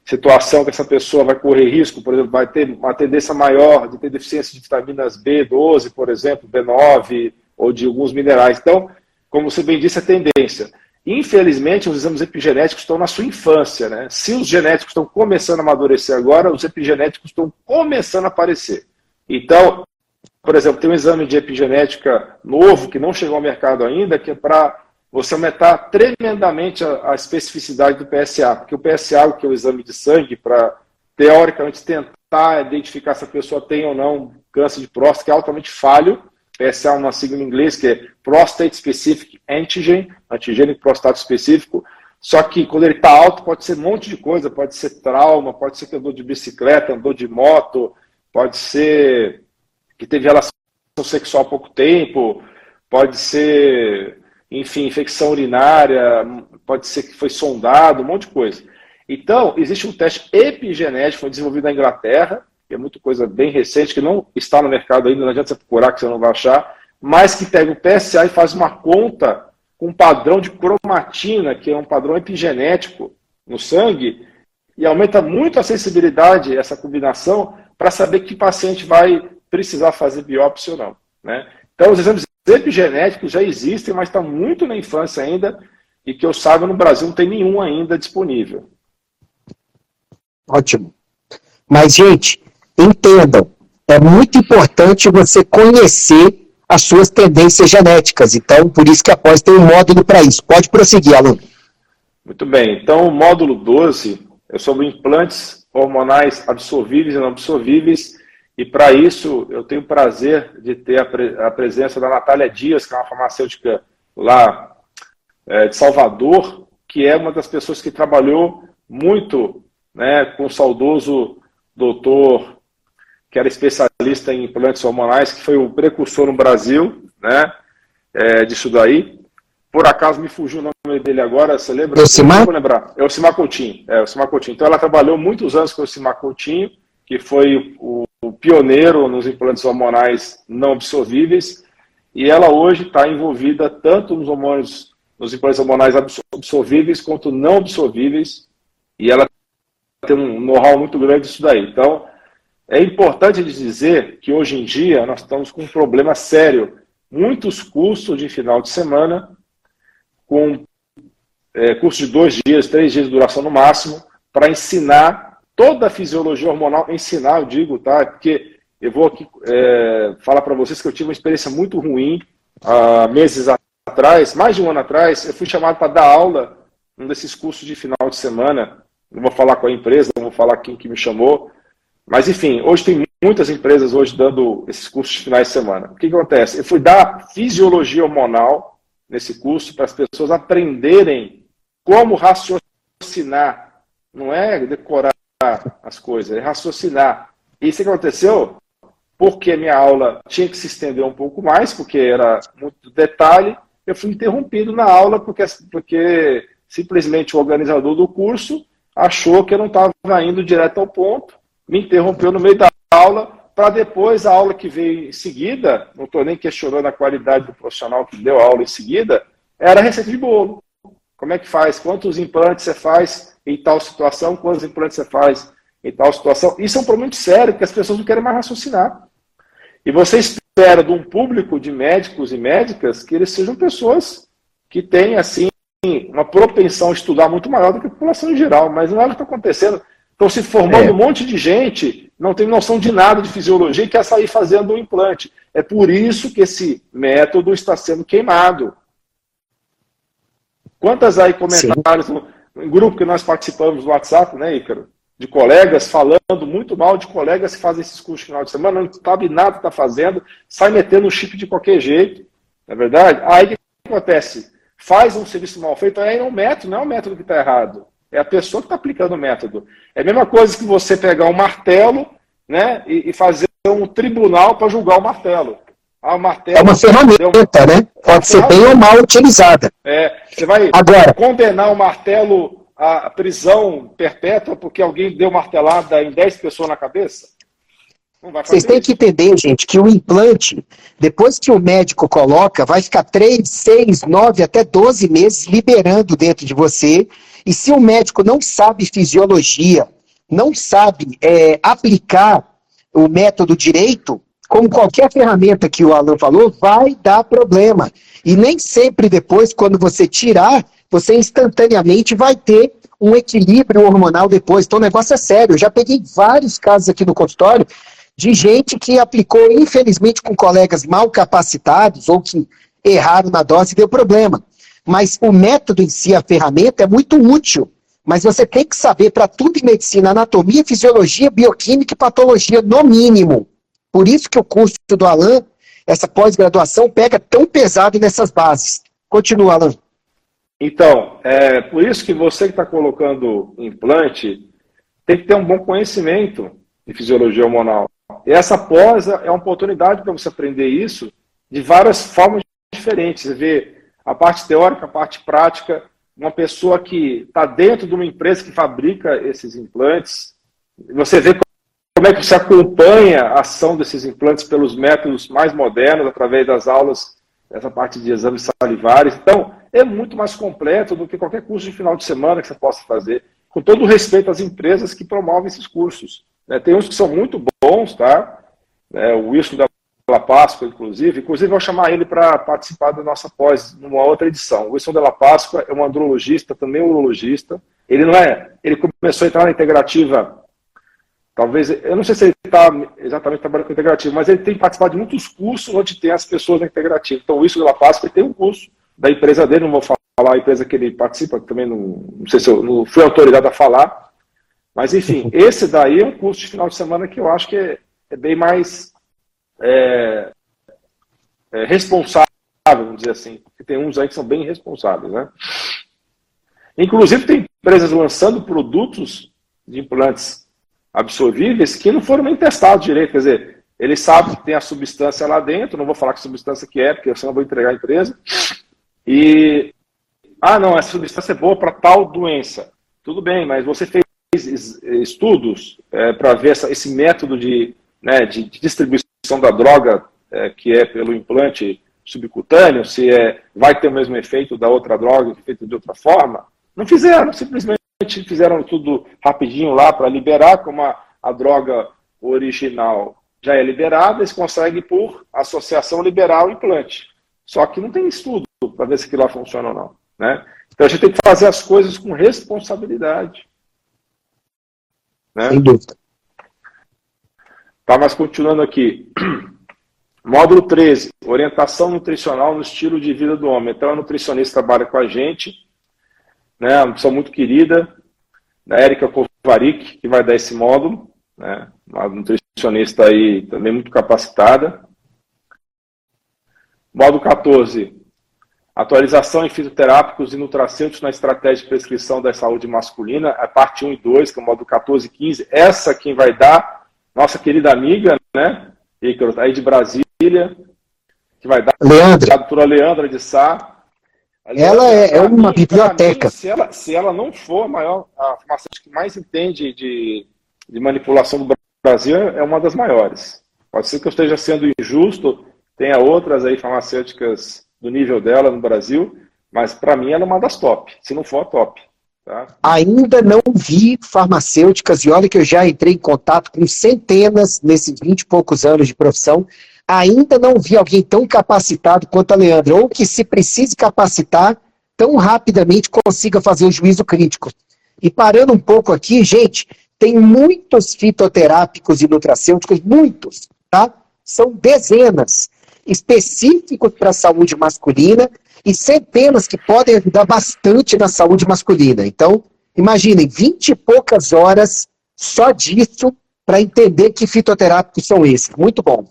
situação que essa pessoa vai correr risco, por exemplo, vai ter uma tendência maior de ter deficiência de vitaminas B12, por exemplo, B9, ou de alguns minerais. Então, como você bem disse, a tendência. Infelizmente, os exames epigenéticos estão na sua infância. Né? Se os genéticos estão começando a amadurecer agora, os epigenéticos estão começando a aparecer. Então, por exemplo, tem um exame de epigenética novo que não chegou ao mercado ainda, que é para você aumentar tremendamente a, a, especificidade do PSA, porque o PSA, que é o exame de sangue, para teoricamente tentar identificar se a pessoa tem ou não câncer de próstata, que é altamente falho, PSA é uma sigla em inglês que é Prostate Specific Antigen, antigênico prostático específico. Só que quando ele está alto, pode ser um monte de coisa, pode ser trauma, pode ser que andou de bicicleta, andou de moto, pode ser que teve relação sexual há pouco tempo, pode ser, enfim, infecção urinária, pode ser que foi sondado, um monte de coisa. Então, existe um teste epigenético, desenvolvido na Inglaterra, que é muita coisa bem recente, que não está no mercado ainda, não adianta você procurar que você não vai achar, mas que pega o PSA e faz uma conta com um padrão de cromatina, que é um padrão epigenético no sangue, e aumenta muito a sensibilidade, essa combinação, para saber que paciente vai precisar fazer biópsia ou não. Né? Então, os exames epigenéticos já existem, mas estão muito na infância ainda, e que eu saiba, no Brasil não tem nenhum ainda disponível. Ótimo. Mas, gente, entendam, é muito importante você conhecer as suas tendências genéticas. Então, por isso que após tem um módulo para isso. Pode prosseguir, aluno. Muito bem. Então, o módulo 12 é sobre implantes hormonais absorvíveis e não absorvíveis. E para isso, eu tenho o prazer de ter a, pre a, presença da Natália Dias, que é uma farmacêutica lá é, de Salvador, que é uma das pessoas que trabalhou muito né, com o saudoso doutor que era especialista em implantes hormonais, que foi o precursor no Brasil, né, é, disso daí. Por acaso me fugiu o nome dele agora, você lembra? Simar? Vou lembrar. É o Simar Coutinho. É, o Simar Coutinho. Então ela trabalhou muitos anos com o Simar Coutinho, que foi o, o pioneiro nos implantes hormonais não absorvíveis, e ela hoje está envolvida tanto nos hormônios, nos implantes hormonais absorvíveis quanto não absorvíveis, e ela tem um know-how muito grande disso daí. Então, é importante dizer que hoje em dia nós estamos com um problema sério. Muitos cursos de final de semana, com é, curso de dois dias, três dias de duração no máximo, para ensinar toda a fisiologia hormonal. Ensinar, eu digo, tá? Porque eu vou aqui é, falar para vocês que eu tive uma experiência muito ruim há meses atrás, mais de um ano atrás. Eu fui chamado para dar aula num desses cursos de final de semana. Não vou falar com a empresa, não vou falar quem que me chamou mas, enfim, hoje tem muitas empresas hoje dando esses cursos de finais de semana. O que, que acontece? Eu fui dar fisiologia hormonal nesse curso para as pessoas aprenderem como raciocinar. Não é decorar as coisas, é raciocinar. E isso que aconteceu porque minha aula tinha que se estender um pouco mais, porque era muito detalhe, eu fui interrompido na aula porque, porque simplesmente o organizador do curso achou que eu não estava indo direto ao ponto me interrompeu no meio da aula, para depois a aula que veio em seguida, não estou nem questionando a qualidade do profissional que deu a aula em seguida, era receita de bolo. Como é que faz? Quantos implantes você faz em tal situação? Quantos implantes você faz em tal situação? Isso é um problema muito sério, porque as pessoas não querem mais raciocinar. E você espera de um público de médicos e médicas que eles sejam pessoas que têm, assim, uma propensão a estudar muito maior do que a população em geral, mas não é o que está acontecendo. Estão se formando é. um monte de gente, não tem noção de nada de fisiologia e quer sair fazendo um implante. É por isso que esse método está sendo queimado. Quantas aí comentários no, no, grupo que nós participamos do WhatsApp, né, Ícaro? De colegas falando muito mal de colegas que fazem esses cursos final de semana, não sabe nada que está fazendo, sai metendo o chip de qualquer jeito, não é verdade? Aí o que acontece? Faz um serviço mal feito, aí é um método, não é o método que está errado. É a pessoa que está aplicando o método. É a mesma coisa que você pegar um martelo né, e, e fazer um tribunal para julgar o martelo. Ah, o martelo é uma ferramenta, né? Pode ser bem ou mal utilizada. É, você vai Agora, condenar o martelo à prisão perpétua porque alguém deu martelada em 10 pessoas na cabeça? Vocês têm que entender, gente, que o implante, depois que o médico coloca, vai ficar 3, 6, 9, até 12 meses liberando dentro de você. E se o médico não sabe fisiologia, não sabe é, aplicar o método direito, como qualquer ferramenta que o Alan falou, vai dar problema. E nem sempre depois, quando você tirar, você instantaneamente vai ter um equilíbrio hormonal depois. Então o negócio é sério. Eu já peguei vários casos aqui no consultório de gente que aplicou, infelizmente, com colegas mal capacitados ou que erraram na dose e deu problema. Mas o método em si, a ferramenta, é muito útil. Mas você tem que saber para tudo em medicina, anatomia, fisiologia, bioquímica e patologia, no mínimo. Por isso que o curso do Alan, essa pós-graduação, pega tão pesado nessas bases. Continua, Alan. Então, é por isso que você que está colocando implante tem que ter um bom conhecimento de fisiologia hormonal. Essa pós é uma oportunidade para você aprender isso de várias formas diferentes. Você vê a parte teórica, a parte prática, uma pessoa que está dentro de uma empresa que fabrica esses implantes, você vê como é que você acompanha a ação desses implantes pelos métodos mais modernos, através das aulas, essa parte de exames salivares. Então, é muito mais completo do que qualquer curso de final de semana que você possa fazer, com todo o respeito às empresas que promovem esses cursos. Né? Tem uns que são muito bons, tá? É, o Wilson da La Páscoa, inclusive. Inclusive, vou chamar ele para participar da nossa pós numa outra edição. O Wilson de La Páscoa é um andrologista, também urologista. Ele não é. Ele começou a entrar na integrativa. Talvez, eu não sei se ele está exatamente trabalhando com integrativa, mas ele tem participado de muitos cursos onde tem as pessoas da integrativa. Então, o Wilson de La Páscoa tem um curso da empresa dele, não vou falar a empresa que ele participa, também não, não sei se eu não fui autorizado a falar, mas, enfim, esse daí é um curso de final de semana que eu acho que é, é bem mais é, é responsável, vamos dizer assim. Porque tem uns aí que são bem responsáveis, né? Inclusive, tem empresas lançando produtos de implantes absorvíveis que não foram nem testados direito. Quer dizer, eles sabem que tem a substância lá dentro, não vou falar que substância que é, porque senão eu vou entregar a empresa. E, ah, não, essa substância é boa para tal doença. Tudo bem, mas você fez estudos é, para ver essa, esse método de, né, de, distribuição da droga, é, que é pelo implante subcutâneo, se é, vai ter o mesmo efeito da outra droga, feito de outra forma. Não fizeram, simplesmente fizeram tudo rapidinho lá para liberar, como a, a droga original já é liberada, eles conseguem, por associação, liberar o implante. Só que não tem estudo para ver se aquilo lá funciona ou não. Né? Então a gente tem que fazer as coisas com responsabilidade. Né? Sem dúvida. Tá, mas continuando aqui. Módulo 13, orientação nutricional no estilo de vida do homem. Então, a nutricionista trabalha com a gente, né, uma pessoa muito querida, a Érica Kovarik, que vai dar esse módulo, né, uma nutricionista aí também muito capacitada. Módulo 14, Atualização em fitoterápicos e nutracêuticos na estratégia de prescrição da saúde masculina, a parte 1 e 2, que é o módulo 14 e 15. Essa quem vai dar, nossa querida amiga, né, aí de Brasília, que vai dar Leandra. a doutora Leandra de Sá. ela é, é uma mim, biblioteca. Mim, se, ela, se ela não for a maior, a farmacêutica que mais entende de, de manipulação do Brasil, é uma das maiores. Pode ser que eu esteja sendo injusto, tenha outras aí farmacêuticas do nível dela no Brasil, Mas para mim ela é uma das top, se não for a top. Tá? Ainda não vi farmacêuticas, e olha que eu já entrei em contato com centenas nesses 20 e poucos anos de profissão, ainda não vi alguém tão capacitado quanto a Leandra, ou que se precise capacitar, tão rapidamente consiga fazer o juízo crítico. E parando um pouco aqui, gente, tem muitos fitoterápicos e nutracêuticos, muitos, tá? São dezenas específicos para a saúde masculina e centenas que podem ajudar bastante na saúde masculina. Então, imaginem, 20 e poucas horas só disso para entender que fitoterápicos são esses. Muito bom.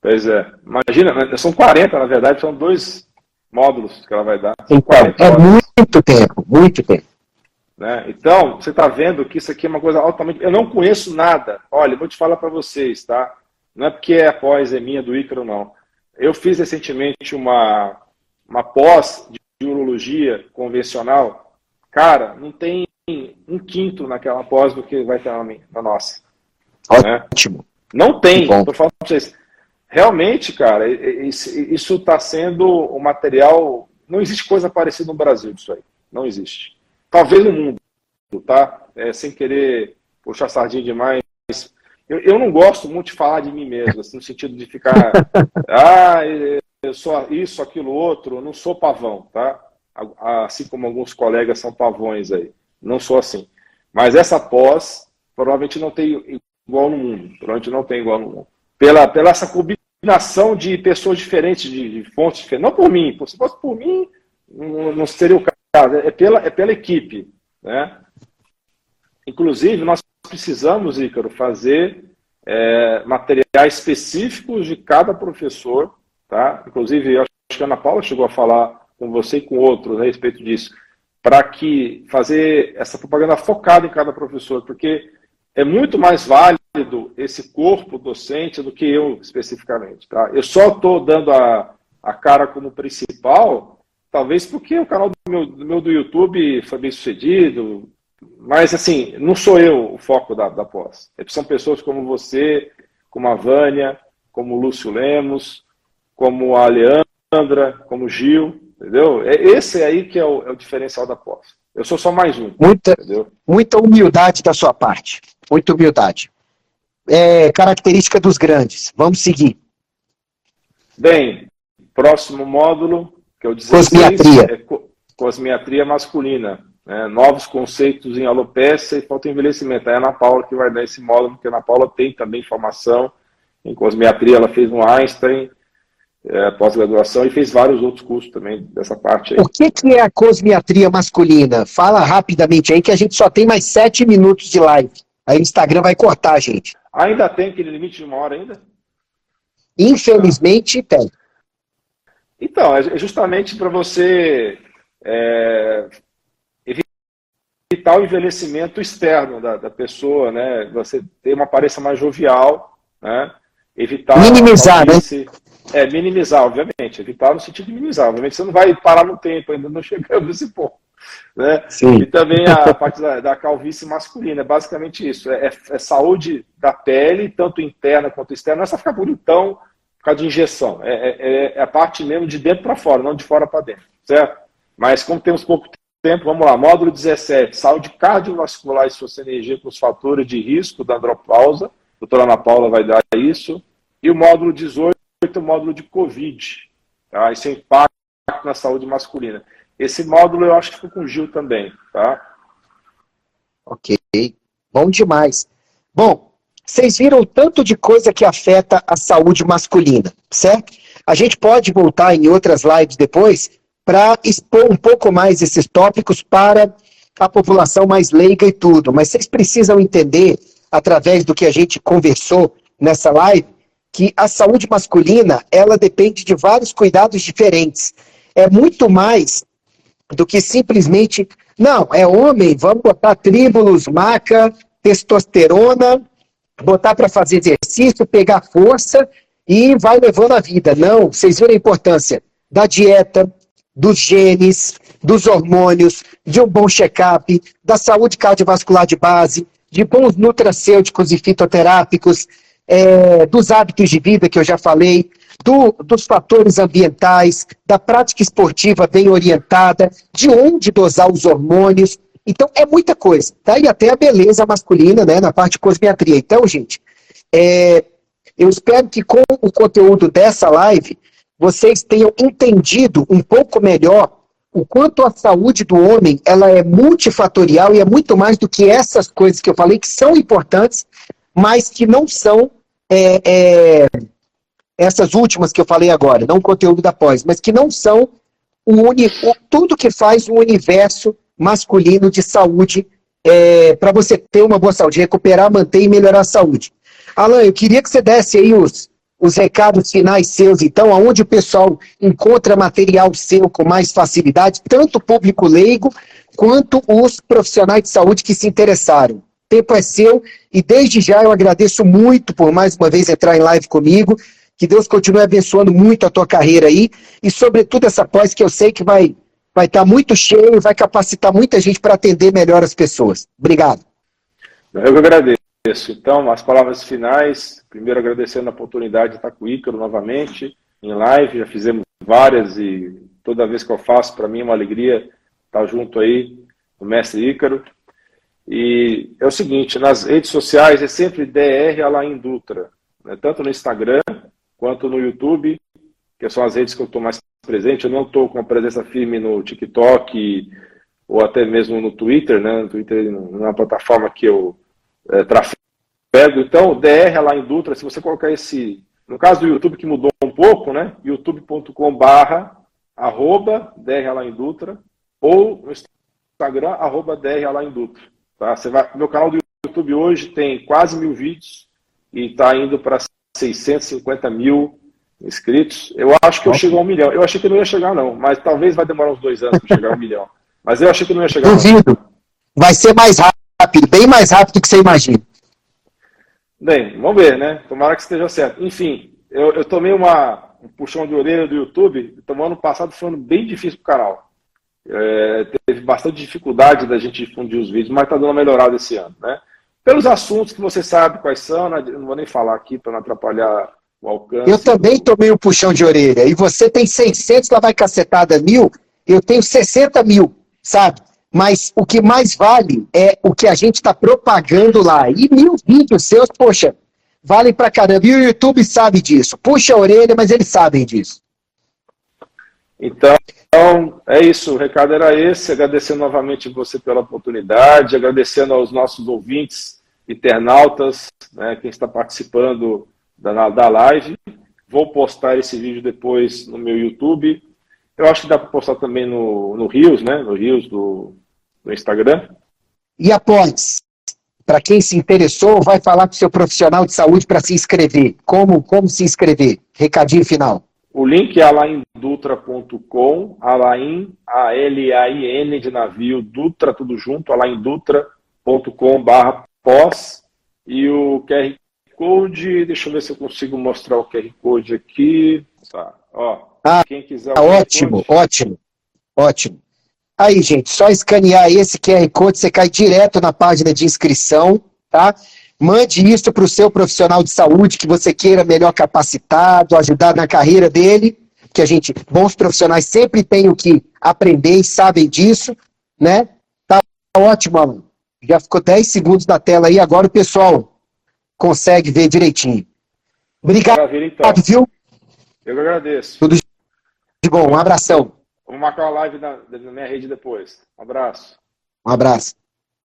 Pois é. Imagina, né, são 40, na verdade, são dois módulos que ela vai dar. Então, é muito tempo, muito tempo. Né? Então, você está vendo que isso aqui é uma coisa altamente. Eu não conheço nada. Olha, vou te falar para vocês, tá? Não é porque é após é minha do Ícaro, não. Eu fiz recentemente uma, uma pós de urologia convencional. Cara, não tem um quinto naquela pós do que vai ter na, na nossa. Ótimo. Né? Não tem. Estou falando para vocês. Realmente, cara, isso está sendo o um material. Não existe coisa parecida no Brasil disso aí. Não existe. Talvez no mundo, tá? É, sem querer puxar sardinha demais. Eu, eu não gosto muito de falar de mim mesmo, assim, no sentido de ficar. ah, eu sou isso, aquilo, outro. Eu não sou pavão, tá? Assim como alguns colegas são pavões aí. Não sou assim. Mas essa pós provavelmente não tem igual no mundo. Provavelmente não tem igual no mundo. Pela, pela essa combinação de pessoas diferentes, de, de fontes diferentes. Não por mim. Se fosse por mim, não, não seria o caso. É pela, é pela equipe. Né? Inclusive, nós precisamos, Ícaro, fazer é, materiais específicos de cada professor. Tá? Inclusive, eu acho que a Ana Paula chegou a falar com você e com outros a respeito disso, para que fazer essa propaganda focada em cada professor, porque é muito mais válido esse corpo docente do que eu especificamente. Tá? Eu só estou dando a, a cara como principal, talvez porque o canal do meu, do meu do YouTube foi bem sucedido, mas, assim, não sou eu o foco da, da pós. São pessoas como você, como a Vânia, como o Lúcio Lemos, como a Leandra, como o Gil, entendeu? É esse aí que é o, é o diferencial da pós. Eu sou só mais um. Muita, entendeu? muita humildade da sua parte. Muita humildade. É característica dos grandes. Vamos seguir. Bem, próximo módulo, que é o 16, cosmiatria. É cosmiatria masculina. Né? Novos conceitos em alopecia e falta envelhecimento. É a Ana Paula que vai dar esse módulo, porque a Ana Paula tem também formação em cosmiatria, ela fez um Einstein, é, pós-graduação, e fez vários outros cursos também dessa parte aí. O que, que é a cosmiatria masculina? Fala rapidamente aí, que a gente só tem mais sete minutos de live. Aí o Instagram vai cortar, gente. Ainda tem aquele limite de uma hora ainda? Infelizmente tem. Então, é justamente para você é, evitar o envelhecimento externo da, da pessoa, né? Você ter uma aparência mais jovial, né? Evitar. Minimizar, né? É, minimizar, obviamente. Evitar no sentido de minimizar. Obviamente você não vai parar no tempo, ainda não chegamos nesse ponto. Né? Sim. E também a parte da, da calvície masculina, é basicamente isso. É, é, saúde da pele, tanto interna quanto externa. Não é só ficar bonitão por causa de injeção. É, é, é a parte mesmo de dentro para fora, não de fora para dentro. Certo? Mas como temos pouco tempo, vamos lá, módulo 17, saúde cardiovascular e sua energia com os fatores de risco da andropausa, a doutora Ana Paula vai dar isso, e o módulo 18, o módulo de Covid, tá? esse impacto na saúde masculina. Esse módulo eu acho que ficou com o Gil também, tá? Ok, bom demais. Bom, vocês viram o tanto de coisa que afeta a saúde masculina, certo? A gente pode voltar em outras lives depois para expor um pouco mais esses tópicos para a população mais leiga e tudo. Mas vocês precisam entender, através do que a gente conversou nessa live, que a saúde masculina, ela depende de vários cuidados diferentes. É muito mais do que simplesmente, não, é homem, vamos botar tríbulos, maca, testosterona, botar para fazer exercício, pegar força e vai levando a vida. Não, vocês viram a importância da dieta, dos genes, dos hormônios, de um bom check-up, da saúde cardiovascular de base, de bons nutracêuticos e fitoterápicos, é, dos hábitos de vida que eu já falei, do, dos fatores ambientais, da prática esportiva bem orientada, de onde dosar os hormônios. Então, é muita coisa, tá? E até a beleza masculina, né, na parte de cosmetria. Então, gente, é, eu espero que com o conteúdo dessa live, vocês tenham entendido um pouco melhor o quanto a saúde do homem ela é multifatorial e é muito mais do que essas coisas que eu falei, que são importantes, mas que não são é, é, essas últimas que eu falei agora, não o conteúdo da pós, mas que não são o uni, o, tudo que faz o universo masculino de saúde é, para você ter uma boa saúde, recuperar, manter e melhorar a saúde. Alan, eu queria que você desse aí os, os recados finais seus, então, aonde o pessoal encontra material seu com mais facilidade, tanto o público leigo quanto os profissionais de saúde que se interessaram. O tempo é seu e desde já eu agradeço muito por mais uma vez entrar em live comigo. Que Deus continue abençoando muito a tua carreira aí e, sobretudo, essa pós que eu sei que vai vai estar tá muito cheio, vai capacitar muita gente para atender melhor as pessoas. Obrigado. Eu que agradeço. Então, as palavras finais. Primeiro, agradecendo a oportunidade de estar com o Ícaro novamente, em live. Já fizemos várias e toda vez que eu faço, para mim é uma alegria estar junto aí o mestre Ícaro. E é o seguinte, nas redes sociais é sempre DR Alain Dutra, né? tanto no Instagram quanto no YouTube, que são as redes que eu estou mais presente. Eu não estou com a presença firme no TikTok ou até mesmo no Twitter, né? No Twitter é uma plataforma que eu é, Então, DR lá em Dutra, se você colocar esse. No caso do YouTube, que mudou um pouco, né? youtube.com/barra arroba DR lá em Dutra, ou no Instagram, arroba DR lá em Dutra. Tá? Você vai, meu canal do YouTube hoje tem quase mil vídeos e está indo para 650 mil inscritos. Eu acho que eu chego a um milhão. Eu achei que não ia chegar, não, mas talvez vai demorar uns dois anos para chegar a um milhão. Mas eu achei que não ia chegar. Duvido. Vai ser mais rápido rápido, bem mais rápido do que você imagina. Bem, vamos ver, né? Tomara que esteja certo. Enfim, eu, eu tomei uma, um puxão de orelha do YouTube, então ano passado foi um ano bem difícil para o canal. É, teve bastante dificuldade da gente difundir os vídeos, mas está dando uma melhorada esse ano, né? Pelos assuntos que você sabe quais são, né? não vou nem falar aqui para não atrapalhar o alcance. Eu também tomei um puxão de orelha. E você tem 600, lá vai cacetada mil, eu tenho 60 mil, sabe? Mas o que mais vale é o que a gente está propagando lá. E mil vídeos seus, poxa, valem pra caramba. E o YouTube sabe disso. Puxa a orelha, mas eles sabem disso. Então, é isso. O recado era esse. Agradecendo novamente você pela oportunidade, agradecendo aos nossos ouvintes, internautas, né, quem está participando da, da live. Vou postar esse vídeo depois no meu YouTube. Eu acho que dá para postar também no, no Rios, né? No Rios do, no Instagram. E após, para quem se interessou, vai falar com o seu profissional de saúde para se inscrever. Como, como se inscrever? Recadinho final. O link é alaindutra.com, Alain, A-L-A-I-N de navio, Dutra, tudo junto, alaindutra.com barra pós. E o QR Code, deixa eu ver se eu consigo mostrar o QR Code aqui. Tá, ó. Ah, quem quiser. ótimo, ótimo, ótimo. Aí, gente, só escanear esse QR Code, você cai direto na página de inscrição, tá? Mande isso para o seu profissional de saúde que você queira melhor capacitado, ajudar na carreira dele, que a gente, bons profissionais sempre têm o que aprender e sabem disso, né? Tá ótimo, Alan. Já ficou 10 segundos da tela aí, agora o pessoal consegue ver direitinho. Obrigado, Maravilha, então. viu? Eu agradeço. Tudo de bom, um abração. Vamos marcar uma live na, na minha rede depois. Um abraço. Um abraço.